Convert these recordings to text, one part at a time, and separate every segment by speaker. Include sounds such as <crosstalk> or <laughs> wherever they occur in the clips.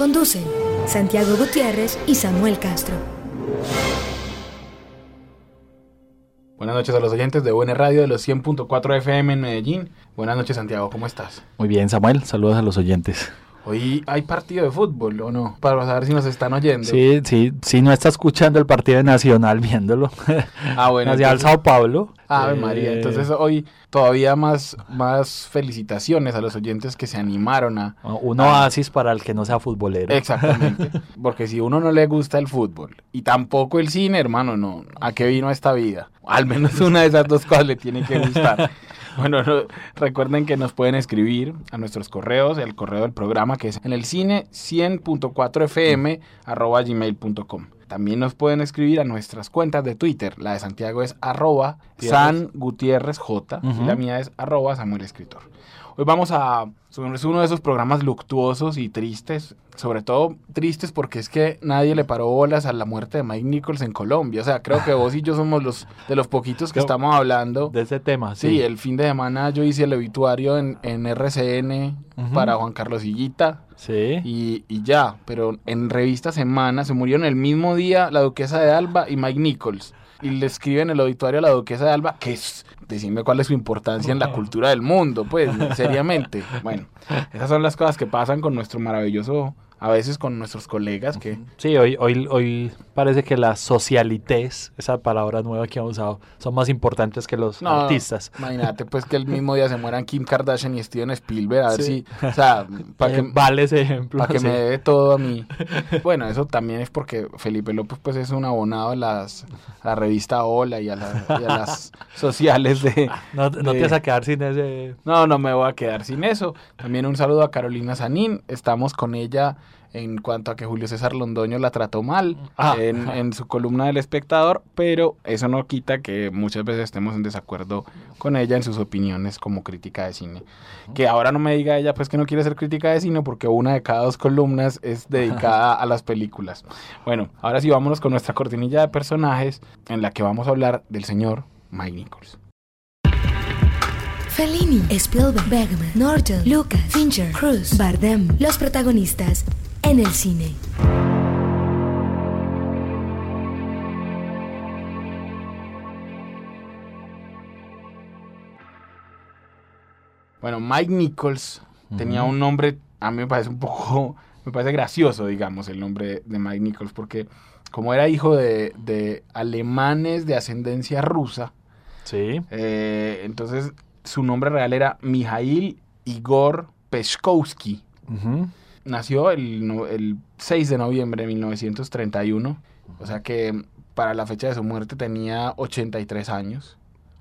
Speaker 1: Conducen Santiago Gutiérrez y Samuel Castro.
Speaker 2: Buenas noches a los oyentes de UN Radio de los 100.4 FM en Medellín. Buenas noches Santiago, ¿cómo estás?
Speaker 3: Muy bien, Samuel, saludos a los oyentes.
Speaker 2: Hoy hay partido de fútbol, ¿o no? Para saber si nos están oyendo.
Speaker 3: Sí, sí, si no está escuchando el partido de Nacional viéndolo. <laughs>
Speaker 2: Ah, bueno.
Speaker 3: Nacional
Speaker 2: entonces-
Speaker 3: Sao Paulo.
Speaker 2: Ave
Speaker 3: Eh,
Speaker 2: María, entonces hoy todavía más, más felicitaciones a los oyentes que se animaron a...
Speaker 3: Un oasis para el que no sea futbolero.
Speaker 2: Exactamente, <laughs> porque si uno no le gusta el fútbol y tampoco el cine, hermano, no, ¿a qué vino esta vida? Al menos una de esas dos cosas le tiene que gustar. <laughs> Bueno, no, recuerden que nos pueden escribir a nuestros correos, el correo del programa que es en el cine 100.4 fm arroba gmail.com. También nos pueden escribir a nuestras cuentas de Twitter. La de Santiago es arroba San Gutiérrez J y la mía es arroba Samuel Escritor. Hoy vamos a... Es uno de esos programas luctuosos y tristes, sobre todo tristes porque es que nadie le paró bolas a la muerte de Mike Nichols en Colombia. O sea, creo que vos y yo somos los de los poquitos que estamos hablando.
Speaker 3: De ese tema,
Speaker 2: Sí,
Speaker 3: sí.
Speaker 2: el fin de semana yo hice el obituario en, en RCN para Juan Carlos Higuita
Speaker 3: Sí.
Speaker 2: y, y ya, pero en revista Semana se murieron el mismo día la duquesa de Alba y Mike Nichols. Y le escriben el obituario a la duquesa de Alba, que es, decime cuál es su importancia en la cultura del mundo, pues, seriamente. Bueno, esas son las cosas que pasan con nuestro maravilloso, a veces con nuestros colegas, que
Speaker 3: Sí, hoy, hoy, hoy parece que las socialites, esa palabra nueva que han usado, son más importantes que los
Speaker 2: No,
Speaker 3: artistas.
Speaker 2: Imagínate pues que el mismo día se mueran Kim Kardashian y Steven Spielberg, a ver
Speaker 3: Sí.
Speaker 2: si, o sea, para
Speaker 3: Eh,
Speaker 2: que,
Speaker 3: vale ese ejemplo.
Speaker 2: para que
Speaker 3: sí.
Speaker 2: me dé todo a mí. Bueno, eso también es porque Felipe López pues es un abonado a las a la revista Hola y a, la- y a las <laughs> sociales de...
Speaker 3: No, no
Speaker 2: de-
Speaker 3: te vas a quedar sin ese...
Speaker 2: No, no me voy a quedar sin eso. También un saludo a Carolina Sanín. Estamos con ella en cuanto a que Julio César Londoño la trató mal
Speaker 3: Ah.
Speaker 2: en, <laughs> en su columna del espectador, pero eso no quita que muchas veces estemos en desacuerdo con ella en sus opiniones como crítica de cine. Que ahora no me diga ella pues que no quiere ser crítica de cine porque una de cada dos columnas es dedicada <laughs> a las películas. Bueno, ahora sí vámonos con nuestra cortinilla de personajes en la que vamos a hablar del señor Mike Nichols.
Speaker 1: Fellini, Spielberg, Bergman, Norton, Lucas, Fincher, Cruz, Bardem, los protagonistas en el cine.
Speaker 2: Bueno, Mike Nichols tenía un nombre, a mí me parece un poco, <laughs> me parece gracioso, digamos, el nombre de Mike Nichols, porque como era hijo de, de alemanes de ascendencia rusa,
Speaker 3: Sí.
Speaker 2: eh, entonces su nombre real era Mijail Igor Peshkovsky.
Speaker 3: Ujú.
Speaker 2: Nació el, el 6 de noviembre de 1931, o sea que para la fecha de su muerte tenía 83 años.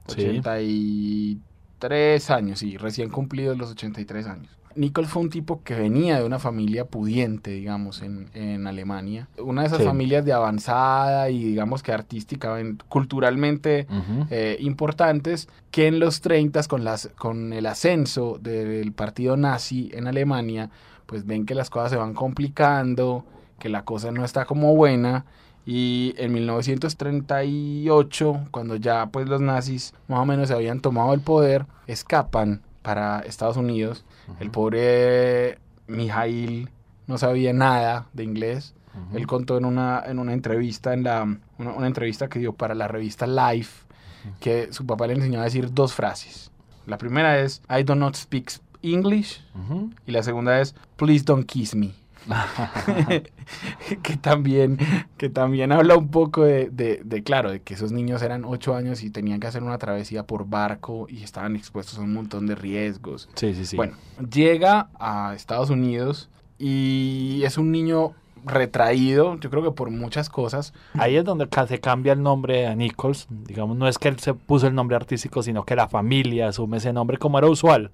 Speaker 3: Sí.
Speaker 2: 83 años, sí, recién cumplidos los 83 años. Nichols fue un tipo que venía de una familia pudiente, digamos, en, en Alemania. Una de esas
Speaker 3: Sí.
Speaker 2: familias de avanzada y digamos que artística, culturalmente eh, importantes que en los 30 con las con el ascenso del partido nazi en Alemania pues ven que las cosas se van complicando que la cosa no está como buena. Y en 1938 cuando ya pues los nazis más o menos se habían tomado el poder escapan para Estados Unidos. El pobre Mijail no sabía nada de inglés.
Speaker 3: Ujú.
Speaker 2: él contó en una, en una entrevista, en la, una, una entrevista que dio para la revista Life, que su papá le enseñó a decir dos frases. La primera es, I do not speak English,
Speaker 3: Ujú.
Speaker 2: y la segunda es, please don't kiss me. <laughs> <laughs> que también, que también habla un poco de, de, de, claro, de que esos niños eran ocho años y tenían que hacer una travesía por barco y estaban expuestos a un montón de riesgos.
Speaker 3: Sí, sí, sí.
Speaker 2: Bueno, llega a Estados Unidos y es un niño retraído, yo creo que por muchas cosas.
Speaker 3: Ahí es donde se cambia el nombre a Nichols. Digamos, no es que él se puso el nombre artístico, sino que la familia asume ese nombre como era usual.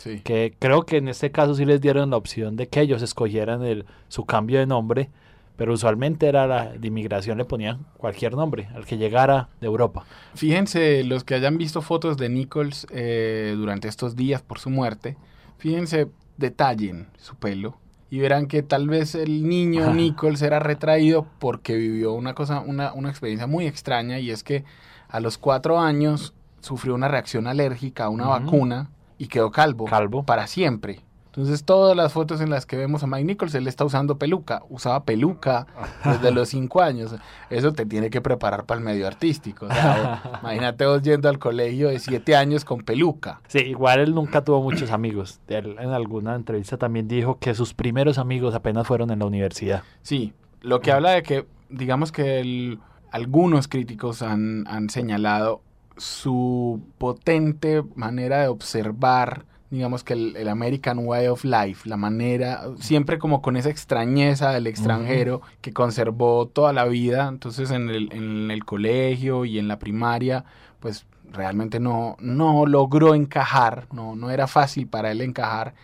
Speaker 2: Sí.
Speaker 3: que creo que en este caso sí les dieron la opción de que ellos escogieran el, su cambio de nombre, pero usualmente era la de inmigración le ponían cualquier nombre, al que llegara de Europa.
Speaker 2: Fíjense, los que hayan visto fotos de Nichols eh, durante estos días por su muerte, fíjense, detallen su pelo y verán que tal vez el niño <laughs> Nichols era retraído porque vivió una cosa, una, una experiencia muy extraña y es que a los cuatro años sufrió una reacción alérgica a una vacuna y quedó calvo,
Speaker 3: Calvo.
Speaker 2: para siempre. Entonces todas las fotos en las que vemos a Mike Nichols, él está usando peluca, usaba peluca desde los cinco años. Eso te tiene que preparar para el medio artístico. o sea, o- <laughs> imagínate vos yendo al colegio de siete años con peluca.
Speaker 3: Sí, igual él nunca tuvo muchos amigos. Él en alguna entrevista también dijo que sus primeros amigos apenas fueron en la universidad.
Speaker 2: Sí, lo que habla de que, digamos que el- algunos críticos han, han señalado su potente manera de observar, digamos que el, el American Way of Life, la manera, siempre como con esa extrañeza del extranjero que conservó toda la vida, entonces en el, en el colegio y en la primaria, pues realmente no, no logró encajar, no, no era fácil para él encajar,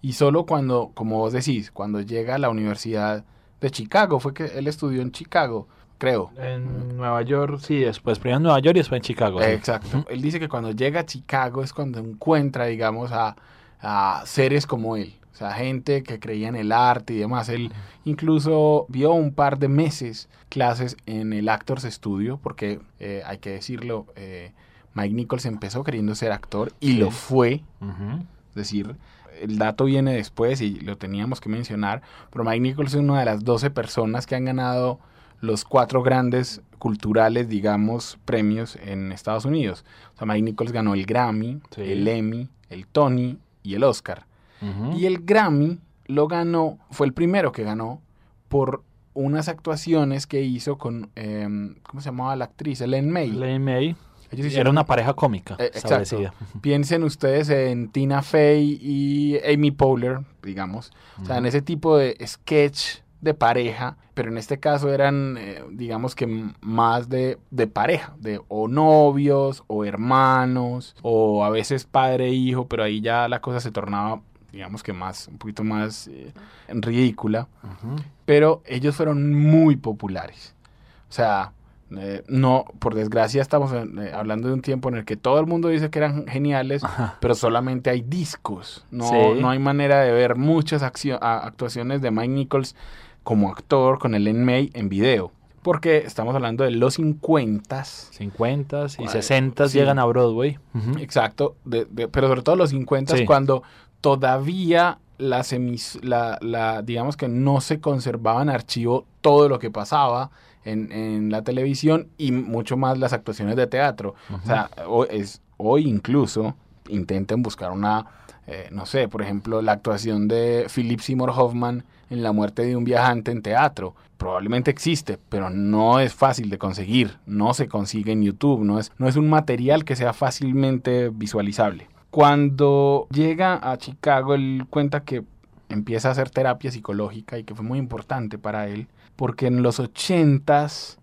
Speaker 2: y solo cuando, como vos decís, cuando llega a la Universidad de Chicago, fue que él estudió en Chicago, creo.
Speaker 3: En Nueva York, sí, después, primero en Nueva York y después en Chicago. sí.
Speaker 2: Exacto. Él dice que cuando llega a Chicago es cuando encuentra, digamos, a, a seres como él. O sea, gente que creía en el arte y demás. Él incluso vio un par de meses clases en el Actors Studio, porque eh, hay que decirlo, eh, Mike Nichols empezó queriendo ser actor y
Speaker 3: Sí.
Speaker 2: lo fue. Es decir, el dato viene después y lo teníamos que mencionar, pero Mike Nichols es una de las 12 personas que han ganado los cuatro grandes culturales, digamos, premios en Estados Unidos. O sea, Mike Nichols ganó el Grammy,
Speaker 3: Sí.
Speaker 2: el Emmy, el Tony y el Oscar. Y el Grammy lo ganó, fue el primero que ganó por unas actuaciones que hizo con, em, ¿cómo se llamaba la actriz? Ellen May.
Speaker 3: Lane May
Speaker 2: Ellos
Speaker 3: era una pareja cómica
Speaker 2: Eh,
Speaker 3: establecida. <laughs>
Speaker 2: Piensen ustedes en Tina Fey y Amy Poehler, digamos. O sea, en ese tipo de sketch de pareja, pero en este caso eran, eh, digamos que más de, de pareja, de o novios, o hermanos, o a veces padre e hijo, pero ahí ya la cosa se tornaba, digamos que más, un poquito más eh, ridícula. Pero ellos fueron muy populares. O sea, eh, no, por desgracia estamos en- eh, hablando de un tiempo en el que todo el mundo dice que eran geniales,
Speaker 3: Ajá.
Speaker 2: pero solamente hay discos. No,
Speaker 3: Sí.
Speaker 2: no hay manera de ver muchas a- actuaciones de Mike Nichols como actor con el May en video. Porque estamos hablando de los 50
Speaker 3: 50 y
Speaker 2: Ay,
Speaker 3: 60
Speaker 2: sí.
Speaker 3: llegan a Broadway.
Speaker 2: Exacto, de- de- pero sobre todo los 50
Speaker 3: Sí.
Speaker 2: cuando todavía las emis- la, la- digamos que no se conservaba en archivo todo lo que pasaba en, en la televisión y mucho más las actuaciones de teatro. O sea, hoy, es, hoy incluso intenten buscar una, eh, no sé, por ejemplo, la actuación de Philip Seymour Hoffman en La muerte de un viajante en teatro. Probablemente existe, pero no es fácil de conseguir, no se consigue en YouTube, no es, no es un material que sea fácilmente visualizable. Cuando llega a Chicago, él cuenta que empieza a hacer terapia psicológica y que fue muy importante para él, porque en los ochentas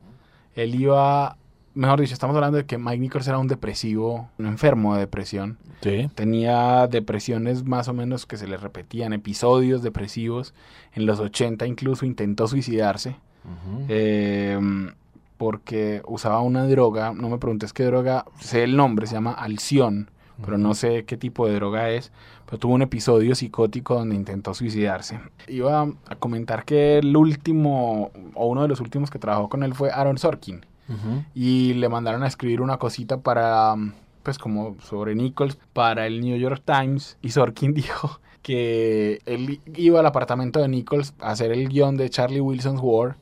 Speaker 2: él iba, mejor dicho, estamos hablando de que Mike Nichols era un depresivo, un enfermo de depresión.
Speaker 3: Sí.
Speaker 2: Tenía depresiones más o menos que se le repetían, episodios depresivos. En los 80 incluso intentó suicidarse eh, porque usaba una droga, no me preguntes qué droga, sé el nombre, se llama Alción, pero no sé qué tipo de droga es, pero tuvo un episodio psicótico donde intentó suicidarse. Iba a comentar que el último, o uno de los últimos que trabajó con él fue Aaron Sorkin Y le mandaron a escribir una cosita para, pues como sobre Nichols, para el New York Times y Sorkin <laughs> dijo que él iba al apartamento de Nichols a hacer el guion de Charlie Wilson's War.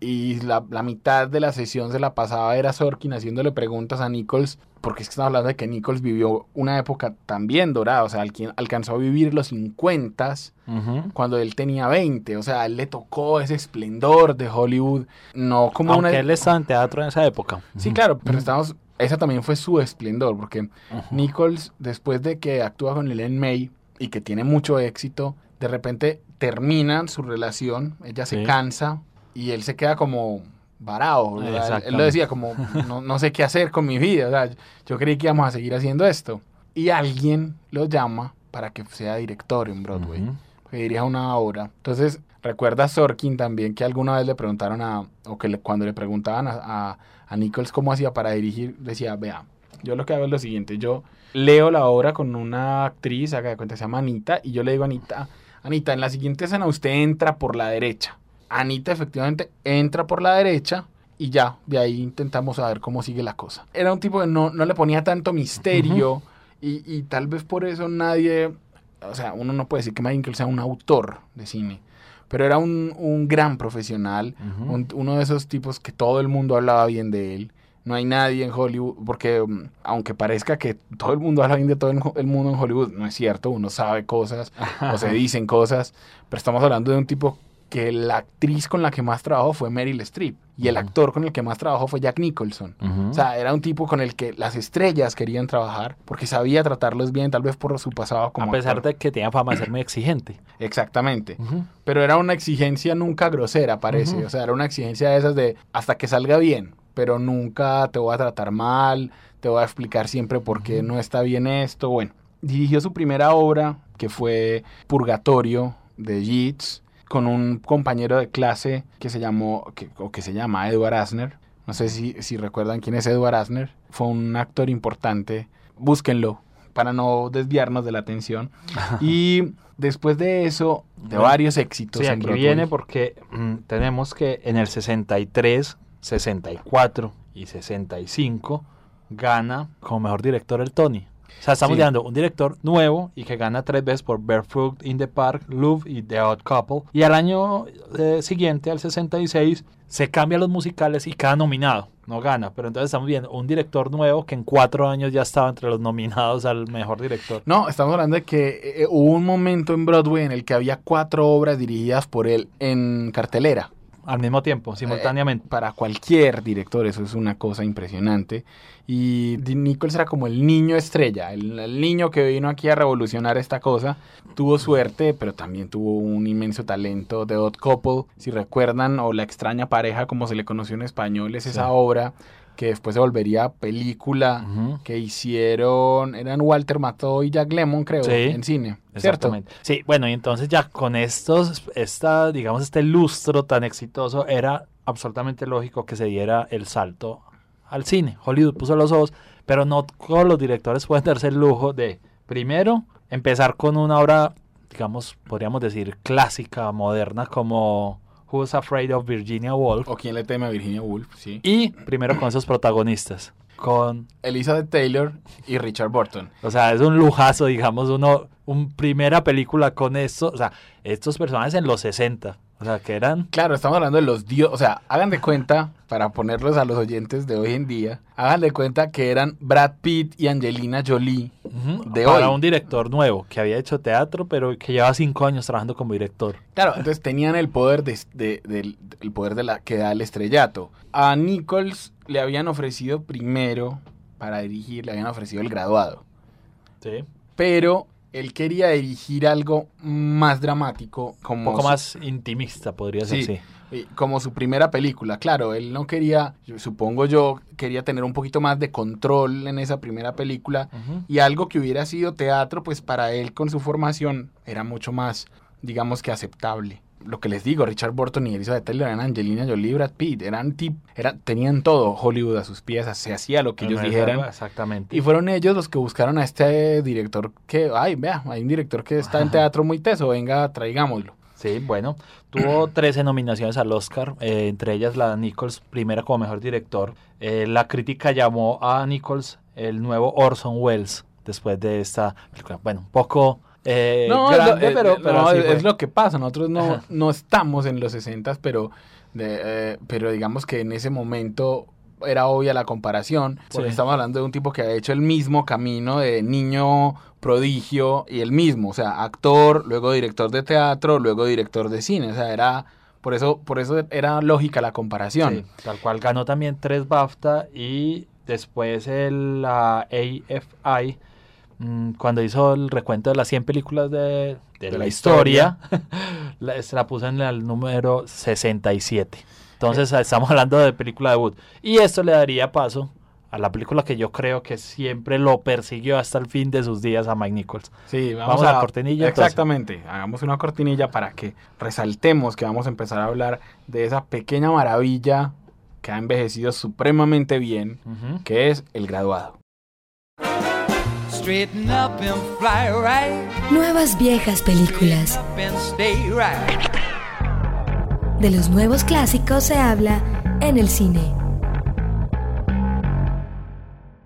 Speaker 2: Y la, la mitad de la sesión se la pasaba era Sorkin haciéndole preguntas a Nichols porque es que estamos hablando de que Nichols vivió una época también dorada, o sea, alquien- alcanzó a vivir los 50
Speaker 3: Ujú.
Speaker 2: cuando él tenía 20, o sea, a él le tocó ese esplendor de Hollywood, no como
Speaker 3: Aunque
Speaker 2: una...
Speaker 3: él estaba en teatro en esa época.
Speaker 2: Sí, claro, pero estamos. Esa también fue su esplendor, porque. Nichols, después de que actúa con Ellen May y que tiene mucho éxito, de repente terminan su relación, ella se cansa y él se queda como varado. él- lo decía como, <laughs> no, no sé qué hacer con mi vida, o sea, yo creí que íbamos a seguir haciendo esto. Y alguien lo llama para que sea director en Broadway,
Speaker 3: Ujú.
Speaker 2: que dirija una obra. Entonces, recuerda Sorkin también que alguna vez le preguntaron a, o que le- cuando le preguntaban a, a, a Nichols cómo hacía para dirigir, decía, vea, yo lo que hago es lo siguiente, yo leo la obra con una actriz, haga de cuenta, se llama Anita, y yo le digo a Anita, Anita, en la siguiente escena usted entra por la derecha. Anita efectivamente entra por la derecha y ya, de ahí intentamos saber cómo sigue la cosa. Era un tipo que no, no le ponía tanto misterio y, y tal vez por eso nadie, o sea, uno no puede decir que Michael sea un autor de cine, pero era un, un gran profesional, un- uno de esos tipos que todo el mundo hablaba bien de él. No hay nadie en Hollywood, porque mm, aunque parezca que todo el mundo habla bien de todo el mundo en Hollywood, no es cierto, uno sabe cosas o se <laughs> dicen cosas, pero estamos hablando de un tipo que la actriz con la que más trabajó fue Meryl Streep y el actor con el que más trabajó fue Jack Nicholson. O sea, era un tipo con el que las estrellas querían trabajar porque sabía tratarlos bien, tal vez por su pasado como
Speaker 3: a pesar
Speaker 2: actor.
Speaker 3: de que tenía fama de ser muy exigente.
Speaker 2: Exactamente. Pero era una exigencia nunca grosera, parece. O sea, era una exigencia de esas de hasta que salga bien, pero nunca te voy a tratar mal, te voy a explicar siempre por qué no está bien esto. Bueno, dirigió su primera obra, que fue Purgatorio, de Yeats, con un compañero de clase que se llamó, que, o que se llama Edward Asner. No sé si, si recuerdan quién es Edward Asner. Fue un actor importante. Búsquenlo para no desviarnos de la atención. <laughs> Y después de eso, de varios éxitos.
Speaker 3: Sí,
Speaker 2: en
Speaker 3: aquí viene porque mm, tenemos que en el 63, 64 y 65 gana como mejor director el Tony. O sea, estamos
Speaker 2: Sí.
Speaker 3: hablando un director nuevo y que gana tres veces por Barefoot in the Park, Louvre y The Odd Couple. Y al año eh, siguiente, al 66, se cambian los musicales y queda nominado. No gana, pero entonces estamos viendo un director nuevo que en cuatro años ya estaba entre los nominados al mejor director.
Speaker 2: No, estamos hablando de que eh, hubo un momento en Broadway en el que había cuatro obras dirigidas por él en cartelera.
Speaker 3: Al mismo tiempo, simultáneamente.
Speaker 2: Para cualquier director, eso es una cosa impresionante. Y Nichols era como el niño estrella, el, el niño que vino aquí a revolucionar esta cosa. Tuvo suerte, pero también tuvo un inmenso talento. The Odd Couple, si recuerdan, o La extraña pareja, como se le conoció en español, es
Speaker 3: Sí.
Speaker 2: esa obra que después se volvería película que hicieron, eran Walter Matthau y Jack Lemmon, creo,
Speaker 3: Sí,
Speaker 2: en cine, ¿cierto?
Speaker 3: Exactamente. Sí, bueno, y entonces ya con estos, esta, digamos, este lustro tan exitoso, era absolutamente lógico que se diera el salto al cine. Hollywood puso los ojos, pero no todos los directores pueden darse el lujo de, primero, empezar con una obra, digamos, podríamos decir, clásica, moderna, como Who's Afraid of Virginia Woolf,
Speaker 2: O quién le teme a Virginia Woolf, sí.
Speaker 3: y primero con esos protagonistas, con
Speaker 2: Elizabeth Taylor y Richard Burton.
Speaker 3: O sea, es un lujazo, digamos, uno, un primera película con esto, o sea, estos personajes en los 60, o sea, que eran...
Speaker 2: Claro, estamos hablando de los dioses, o sea, hagan de cuenta, para ponerlos a los oyentes de hoy en día, hagan de cuenta que eran Brad Pitt y Angelina Jolie de
Speaker 3: para
Speaker 2: hoy.
Speaker 3: un director nuevo, que había hecho teatro, pero que lleva cinco años trabajando como director.
Speaker 2: Claro, entonces tenían el poder de, de- el poder de la que da el estrellato. A Nichols le habían ofrecido primero para dirigir, le habían ofrecido el graduado.
Speaker 3: Sí.
Speaker 2: pero él quería dirigir algo más dramático,
Speaker 3: Un
Speaker 2: como
Speaker 3: poco
Speaker 2: su-
Speaker 3: más intimista, podría ser,
Speaker 2: Sí. como su primera película. Claro, él no quería, supongo yo, quería tener un poquito más de control en esa primera película y algo que hubiera sido teatro, pues para él con su formación era mucho más, digamos que aceptable. Lo que les digo, Richard Burton y Elizabeth Taylor eran Angelina Jolie Brad Pitt, eran tip, eran, tenían todo Hollywood a sus pies, se hacía lo que ellos dijeran.
Speaker 3: Exactamente.
Speaker 2: Y fueron ellos los que buscaron a este director que, ay, vea, hay un director que está en teatro muy teso, venga, traigámoslo.
Speaker 3: Sí, bueno, tuvo <clears throat> 13 nominaciones al Oscar, eh, entre ellas la Nichols, primera como mejor director. Eh, la crítica llamó a Nichols el nuevo Orson Welles después de esta película. Bueno, un poco eh,
Speaker 2: No, es lo-
Speaker 3: grande,
Speaker 2: eh,
Speaker 3: pero,
Speaker 2: eh,
Speaker 3: pero
Speaker 2: no, es, lo que pasa, nosotros no,
Speaker 3: Ajá.
Speaker 2: no estamos en los 60, pero, de, eh, pero digamos que en ese momento era obvia la comparación, porque
Speaker 3: Sí.
Speaker 2: estamos hablando de un tipo que ha hecho el mismo camino de niño prodigio y el mismo, o sea, actor, luego director de teatro, luego director de cine, o sea, era, por eso, por eso era lógica la comparación.
Speaker 3: Sí, tal cual ganó también tres BAFTA y después el, la AFI, mm, cuando hizo el recuento de las 100 películas de, de la,
Speaker 2: la
Speaker 3: historia, <laughs> la, se la puso en el número 67. Entonces estamos hablando de película debut. Y esto le daría paso a la película que yo creo que siempre lo persiguió hasta el fin de sus días a Mike Nichols.
Speaker 2: Sí,
Speaker 3: Vamos a la cortinilla, entonces.
Speaker 2: Exactamente, hagamos una cortinilla para que resaltemos que vamos a empezar a hablar de esa pequeña maravilla que ha envejecido supremamente bien, que es El Graduado.
Speaker 1: Nuevas viejas películas.
Speaker 4: Up and stay right.
Speaker 1: De los nuevos clásicos se habla en el cine.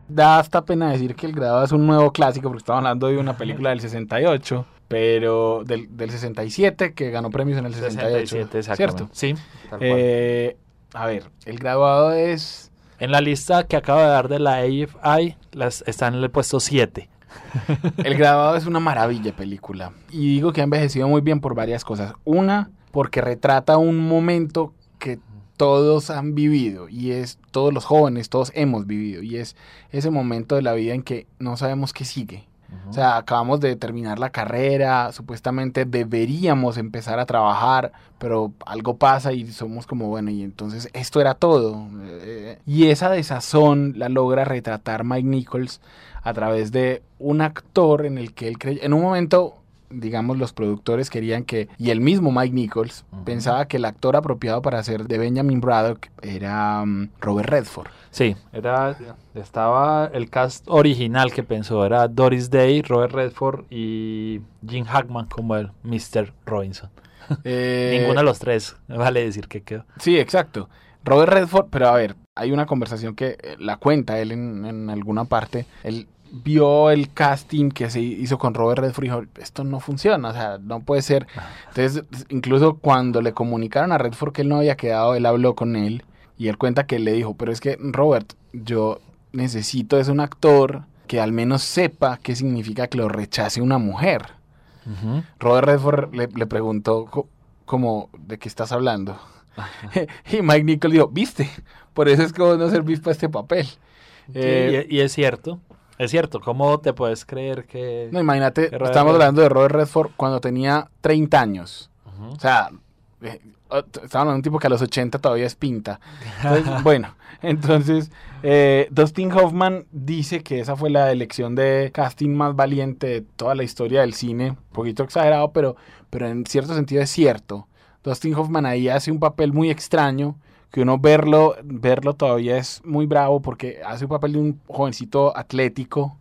Speaker 2: Da hasta pena decir que El Graduado es un nuevo clásico, porque estamos hablando de una película del 68, pero del, del 67, que ganó premios en el 68.
Speaker 3: 67, exactamente.
Speaker 2: ¿Cierto?
Speaker 3: Sí, tal cual.
Speaker 2: Eh, a ver, El Graduado es...
Speaker 3: En la lista que acabo de dar de la AFI, las, está en el puesto 7. <laughs>
Speaker 2: El Graduado es una maravilla película. Y digo que ha envejecido muy bien por varias cosas. Una, porque retrata un momento que todos han vivido y es todos los jóvenes, todos hemos vivido y es ese momento de la vida en que no sabemos qué sigue. O sea, acabamos de terminar la carrera, supuestamente deberíamos empezar a trabajar, pero algo pasa y somos como, bueno, y entonces esto era todo. Eh, Y esa desazón la logra retratar Mike Nichols a través de un actor en el que él cree, en un momento, digamos, los productores querían que, y el mismo Mike Nichols pensaba que el actor apropiado para hacer de Benjamin Braddock era mm, Robert Redford.
Speaker 3: Sí, era, estaba el cast original que pensó, era Doris Day, Robert Redford y Jim Hackman como el Mr. Robinson. <laughs>
Speaker 2: Eh,
Speaker 3: Ninguno de los tres, vale decir que quedó.
Speaker 2: Sí, exacto. Robert Redford, pero a ver, hay una conversación que eh, la cuenta él en, en alguna parte. Él vio el casting que se hizo con Robert Redford y dijo, esto no funciona, o sea, no puede ser. Entonces, incluso cuando le comunicaron a Redford que él no había quedado, él habló con él y él cuenta que él le dijo, pero es que Robert, yo necesito es un actor que al menos sepa qué significa que lo rechace una mujer. Robert Redford le, le preguntó co- como, ¿de qué estás hablando? <laughs> y Mike Nichols dijo, viste, por eso es que vos no servís para este papel. Eh,
Speaker 3: y, y es cierto, es cierto, ¿cómo te puedes creer que...
Speaker 2: no, imagínate,
Speaker 3: que
Speaker 2: estamos hablando de Robert Redford cuando tenía 30 años. O sea, eh, estamos hablando de un tipo que a los 80 todavía es pinta. Entonces, <laughs> bueno, entonces eh, Dustin Hoffman dice que esa fue la elección de casting más valiente de toda la historia del cine. Un poquito exagerado, pero, pero en cierto sentido es cierto. Dustin Hoffman ahí hace un papel muy extraño que uno verlo, verlo todavía es muy bravo porque hace un papel de un jovencito atlético,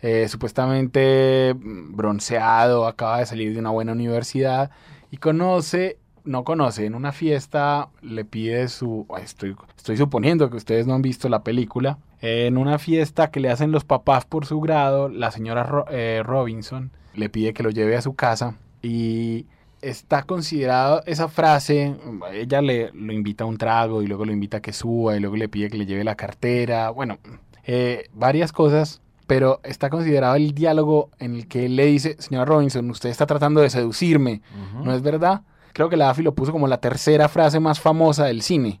Speaker 2: eh, supuestamente bronceado, acaba de salir de una buena universidad y conoce, no conoce, en una fiesta le pide su, estoy, estoy suponiendo que ustedes no han visto la película, en una fiesta que le hacen los papás por su grado, la señora eh, Robinson le pide que lo lleve a su casa y está considerado esa frase, ella le lo invita a un trago y luego lo invita a que suba y luego le pide que le lleve la cartera, bueno, eh, varias cosas, pero está considerado el diálogo en el que él le dice, señora Robinson, usted está tratando de seducirme. ¿no es verdad? Creo que la AFI lo puso como la tercera frase más famosa del cine,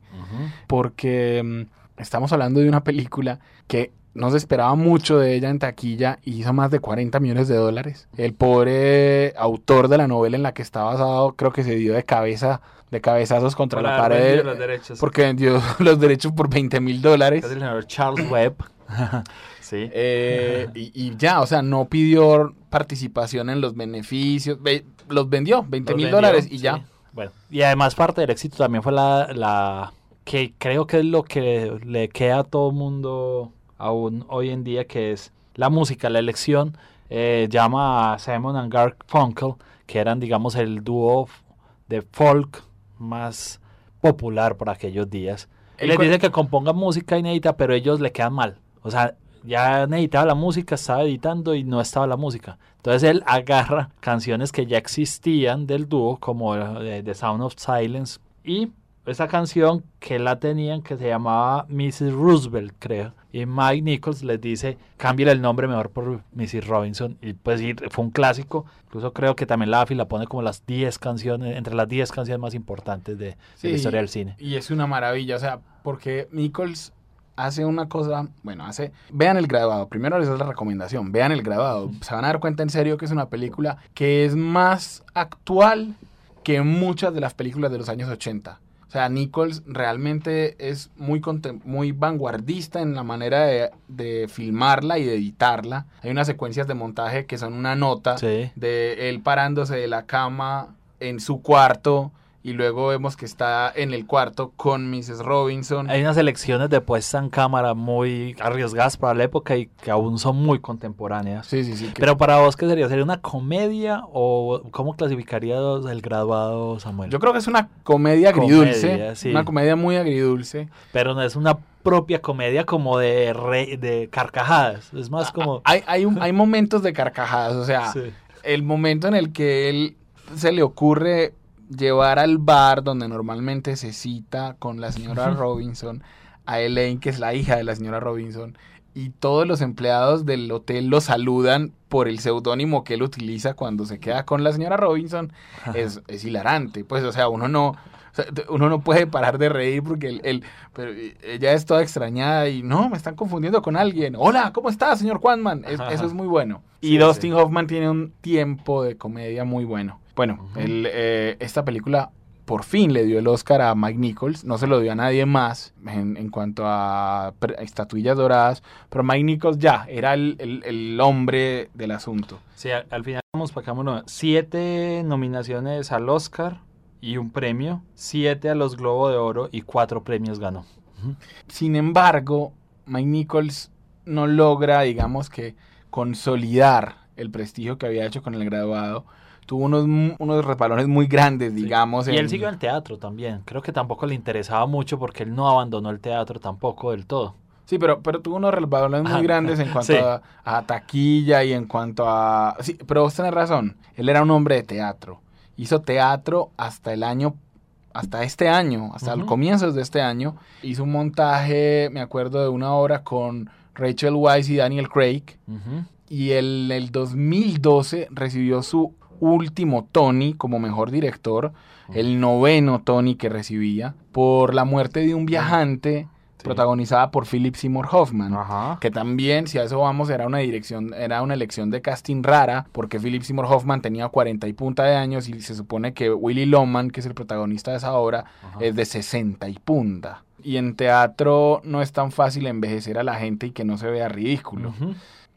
Speaker 2: porque mm, estamos hablando de una película que no se esperaba mucho de ella en taquilla y hizo más de 40 millones de dólares. El pobre autor de la novela en la que está basado creo que se dio de cabeza, de cabezazos contra la pared
Speaker 3: derechos.
Speaker 2: porque vendió <laughs> los derechos por 20 mil dólares.
Speaker 3: Es el señor Charles Webb. <laughs> sí.
Speaker 2: Eh, y, y ya, o sea, no pidió participación en los beneficios, los vendió, 20
Speaker 3: Los
Speaker 2: mil
Speaker 3: vendió,
Speaker 2: dólares y
Speaker 3: sí.
Speaker 2: ya.
Speaker 3: Bueno, y además parte del éxito también fue la, la que creo que es lo que le queda a todo mundo aún hoy en día, que es la música, la elección. eh, llama a Simon and Garfunkel, que eran, digamos, el dúo de folk más popular por aquellos días. Y les dice que compongan música inédita, pero ellos le quedan mal. O sea, ya necesitaba la música, estaba editando y no estaba la música. Entonces él agarra canciones que ya existían del dúo, como The Sound of Silence, y esa canción que la tenían que se llamaba Mrs. Roosevelt, creo. Y Mike Nichols les dice, cámbiale el nombre mejor por Mrs. Robinson. Y pues sí, fue un clásico. Incluso creo que también la AFI la pone como las 10 canciones, entre las 10 canciones más importantes de, la historia del cine.
Speaker 2: Y es una maravilla, o sea, porque Nichols hace una cosa, bueno, hace, vean el grabado, primero les doy la recomendación, vean el grabado, se van a dar cuenta en serio que es una película que es más actual que muchas de las películas de los años 80. O sea, Nichols realmente es muy, muy vanguardista en la manera de, de filmarla y de editarla. Hay unas secuencias de montaje que son una nota
Speaker 3: Sí.
Speaker 2: de él parándose de la cama en su cuarto y luego vemos que está en el cuarto con Mrs. Robinson.
Speaker 3: Hay unas elecciones de puesta en cámara muy arriesgadas para la época y que aún son muy contemporáneas.
Speaker 2: Sí, sí, sí. que-
Speaker 3: Pero para vos, ¿qué sería? ¿Sería una comedia o cómo clasificarías el graduado, Samuel?
Speaker 2: yo creo que es una comedia agridulce.
Speaker 3: Comedia, sí.
Speaker 2: Una comedia muy agridulce.
Speaker 3: Pero no es una propia comedia como de, re- de carcajadas. Es más como...
Speaker 2: Hay, hay, un- hay momentos de carcajadas, o sea, <laughs>
Speaker 3: Sí.
Speaker 2: el momento en el que él se le ocurre llevar al bar donde normalmente se cita con la señora Robinson a Elaine, que es la hija de la señora Robinson, y todos los empleados del hotel lo saludan por el seudónimo que él utiliza cuando se queda con la señora Robinson, es, es hilarante. Pues, o sea, uno no, o sea, uno no puede parar de reír porque él, él- pero eh, ella es toda extrañada y no, me están confundiendo con alguien. Hola, ¿cómo está, señor Quanman? Es- eso es muy bueno. Y
Speaker 3: Sí,
Speaker 2: Dustin
Speaker 3: sí.
Speaker 2: Hoffman tiene un tiempo de comedia muy bueno. Bueno, él, eh, esta película por fin le dio el Oscar a Mike Nichols, no se lo dio a nadie más en, en cuanto a estatuillas doradas, pero Mike Nichols ya era el, el- el hombre del asunto.
Speaker 3: Sí, al, al final vamos para acá, bueno, siete nominaciones al Oscar y un premio, siete a los Globo de Oro y cuatro premios ganó.
Speaker 2: Sin embargo, Mike Nichols no logra, digamos que, consolidar el prestigio que había hecho con el graduado. Tuvo unos, unos resbalones muy grandes, digamos.
Speaker 3: Y
Speaker 2: en-
Speaker 3: él siguió en teatro también. Creo que tampoco le interesaba mucho porque él no abandonó el teatro tampoco del todo.
Speaker 2: Sí, pero, pero tuvo unos resbalones muy
Speaker 3: Ajá.
Speaker 2: grandes en <laughs> cuanto
Speaker 3: Sí.
Speaker 2: a, a taquilla y en cuanto a... Sí, pero vos tenés razón. Él era un hombre de teatro. Hizo teatro hasta el año... Hasta este año, hasta los comienzos de este año. Hizo un montaje, me acuerdo, de una obra con Rachel Weisz y Daniel Craig. Y en el 2012 recibió su último Tony como mejor director. El noveno Tony que recibía por la muerte de un viajante
Speaker 3: Sí.
Speaker 2: protagonizada por Philip Seymour Hoffman.
Speaker 3: Ajá.
Speaker 2: Que también, si a eso vamos, era una dirección, era una elección de casting rara, porque Philip Seymour Hoffman tenía 40 y punta de años y se supone que Willy Loman, que es el protagonista de esa obra,
Speaker 3: Ajá.
Speaker 2: es de 60 y punta. Y en teatro no es tan fácil envejecer a la gente y que no se vea ridículo.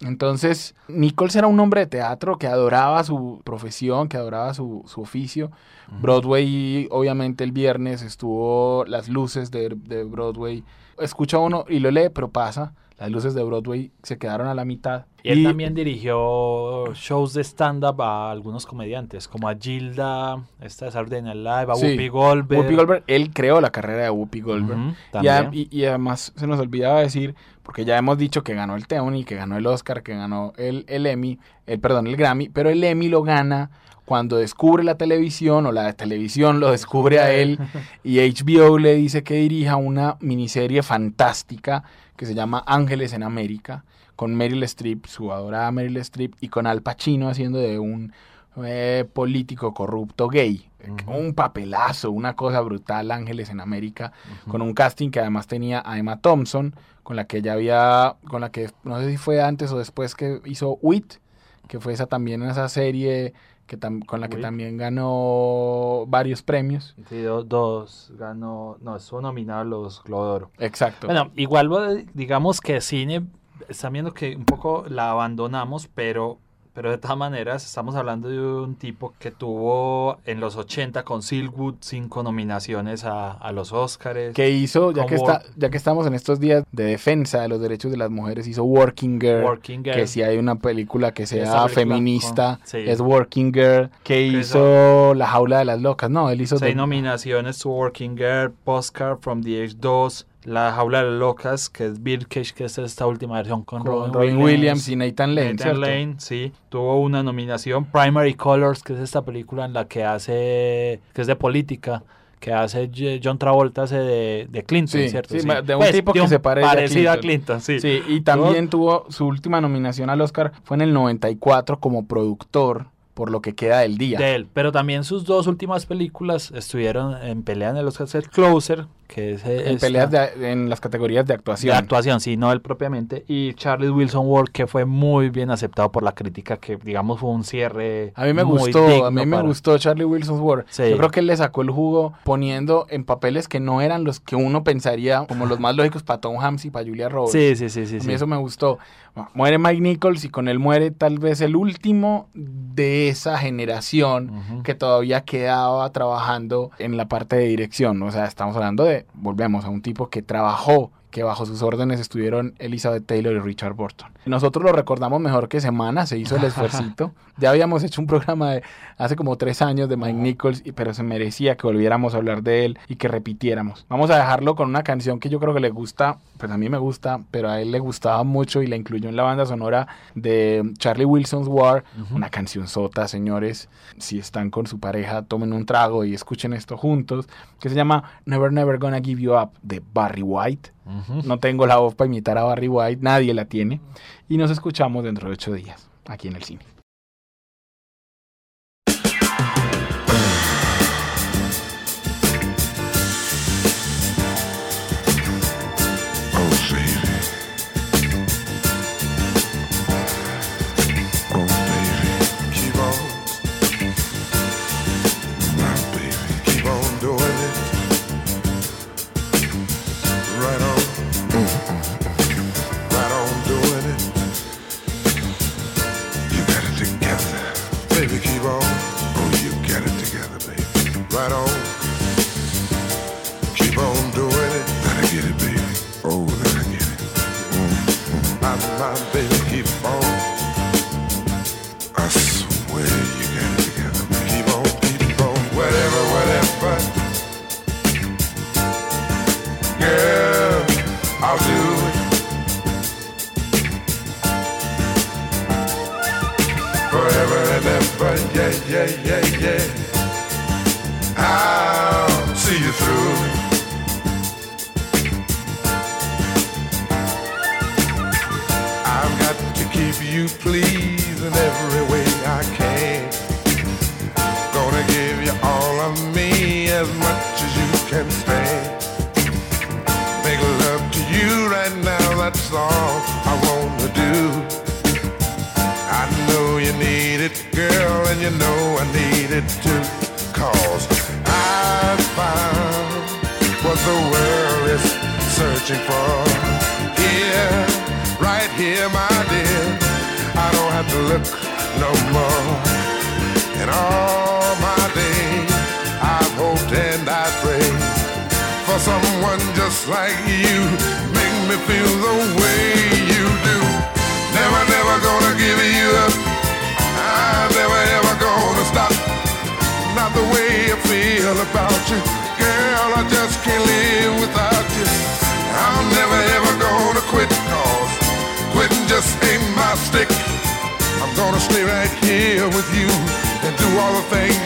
Speaker 2: Entonces, Nichols era un hombre de teatro que adoraba su profesión, que adoraba su, su oficio. Broadway, obviamente, el viernes estuvo las luces de, de Broadway. Escucha uno y lo lee, pero pasa. Las luces de Broadway se quedaron a la mitad.
Speaker 3: Y él también dirigió shows de stand-up a algunos comediantes, como a Gilda, esta Saturday Night Live, a
Speaker 2: Sí,
Speaker 3: Whoopi Goldberg.
Speaker 2: Whoopi Goldberg, él creó la carrera de Whoopi Goldberg. Y, además se nos olvidaba decir, porque ya hemos dicho que ganó el Tony, que ganó el Oscar, que ganó el, el Emmy, el, perdón, el Grammy, pero el Emmy lo gana cuando descubre la televisión o la televisión lo descubre a él <laughs> y HBO le dice que dirija una miniserie fantástica que se llama Ángeles en América con Meryl Streep, su adorada Meryl Streep y con Al Pacino haciendo de un eh, político corrupto gay. Un papelazo, una cosa brutal, Ángeles en América con un casting que además tenía a Emma Thompson, con la que ella había, con la que no sé si fue antes o después que hizo Wit, que fue esa también esa serie que tam- con la que también ganó varios premios.
Speaker 3: Sí, do- dos, ganó, no, estuvo nominado a los Globo de Oro.
Speaker 2: Exacto.
Speaker 3: Bueno, igual digamos que cine, están viendo que un poco la abandonamos, pero, pero de todas maneras estamos hablando de un tipo que tuvo en los 80 con Silkwood cinco nominaciones a, a los Oscars.
Speaker 2: que hizo, ya que,
Speaker 3: como-
Speaker 2: está, ya que estamos en estos días de defensa de los derechos de las mujeres, hizo Working Girl.
Speaker 3: Working Girl.
Speaker 2: Que si hay una película que sea
Speaker 3: película
Speaker 2: feminista,
Speaker 3: con- sí.
Speaker 2: es Working Girl. Que hizo La Jaula de las Locas. No, él hizo...
Speaker 3: Seis
Speaker 2: The-
Speaker 3: nominaciones Working Girl, Postcard from the Age 2, La Jaula de Locas, que es Birdcage, que es esta última versión con,
Speaker 2: con Robin Williams y Nathan Lane,
Speaker 3: Nathan. Lane, sí. Tuvo una nominación, Primary Colors, que es esta película en la que hace, que es de política, que hace John Travolta, hace de, de Clinton,
Speaker 2: Sí,
Speaker 3: ¿cierto?
Speaker 2: sí, de un tipo que se parece
Speaker 3: parecido a
Speaker 2: Clinton.
Speaker 3: Clinton, sí.
Speaker 2: Sí, y también tuvo su última nominación al Oscar fue en el 94 como productor por lo que queda del día.
Speaker 3: de él. Pero también sus dos últimas películas estuvieron en pelea en el Oscar Closer, que es
Speaker 2: en
Speaker 3: esta-
Speaker 2: peleas de- en las categorías de
Speaker 3: de
Speaker 2: actuación.
Speaker 3: actuación, sí, no él propiamente. Y Charlie Wilson Ward, que fue muy bien aceptado por la crítica, que digamos fue un cierre.
Speaker 2: A mí me
Speaker 3: muy
Speaker 2: gustó, a mí me
Speaker 3: para-
Speaker 2: gustó Charlie Wilson's War.
Speaker 3: Sí.
Speaker 2: Yo creo que él le sacó el jugo poniendo en papeles que no eran los que uno pensaría como los más lógicos para Tom Hanks y para Julia Roberts.
Speaker 3: Sí, sí, sí, sí.
Speaker 2: A mí
Speaker 3: sí.
Speaker 2: eso me gustó. Muere Mike Nichols y con él muere tal vez el último de esa generación
Speaker 3: Ujú.
Speaker 2: que todavía quedaba trabajando en la parte de dirección. O sea, estamos hablando de, volvemos a un tipo que trabajó, que bajo sus órdenes estuvieron Elizabeth Taylor y Richard Burton. Nosotros lo recordamos mejor que Semana, se hizo el <laughs> esfuercito. Ya habíamos hecho un programa de hace como tres años de Mike Nichols, pero se merecía que volviéramos a hablar de él y que repitiéramos. Vamos a dejarlo con una canción que yo creo que le gusta, pues a mí me gusta, pero a él le gustaba mucho y la incluyó en la banda sonora de Charlie Wilson's War. Una canción sota, señores. Si están con su pareja, tomen un trago y escuchen esto juntos, que se llama Never Never Gonna Give You Up de Barry White. No tengo la voz para imitar a Barry White, nadie la tiene. Y nos escuchamos dentro de ocho días, aquí en el cine.
Speaker 5: Ever, yeah, yeah, yeah, yeah. I'll see you through. I've got to keep you pleased in every way I can. Gonna give you all of me as much as you can stand. Make love to you right now, that's all and you know I need it too. Cause I found what the world is searching for. Here, right here, my dear. I don't have to look no more. In all my days, I've hoped and I prayed for someone just like you. Make me feel the way you do. Stay right here with you and do all the things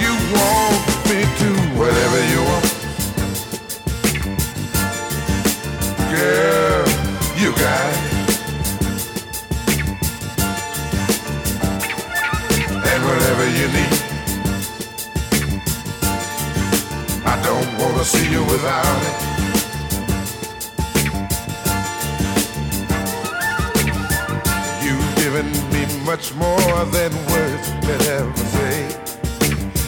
Speaker 5: much more than words could ever say.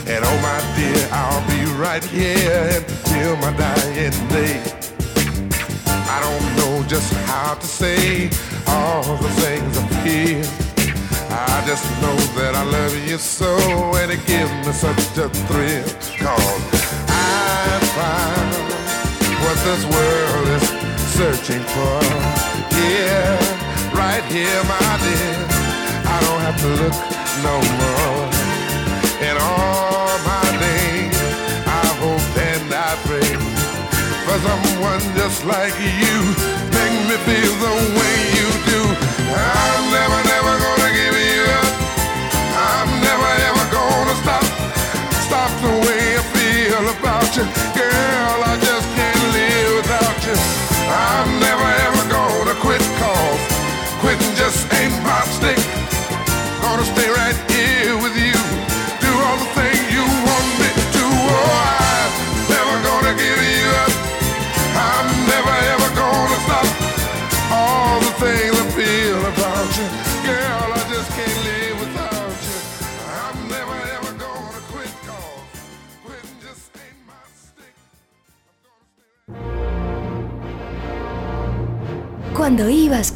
Speaker 5: And oh my dear, I'll be right here until my dying day. I don't know just how to say all the things I feel. I just know that I love you so and it gives me such a thrill. Cause I found what this world is searching for. Yeah, right here, my dear. Don't have to look no more. In all my days, I hope and I pray for someone just like you. Make me feel the way you do. I'm never, never gonna give you up. I'm never ever gonna stop. Stop the way I feel about you. Girl,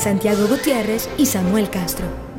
Speaker 1: Santiago Gutiérrez y Samuel Castro.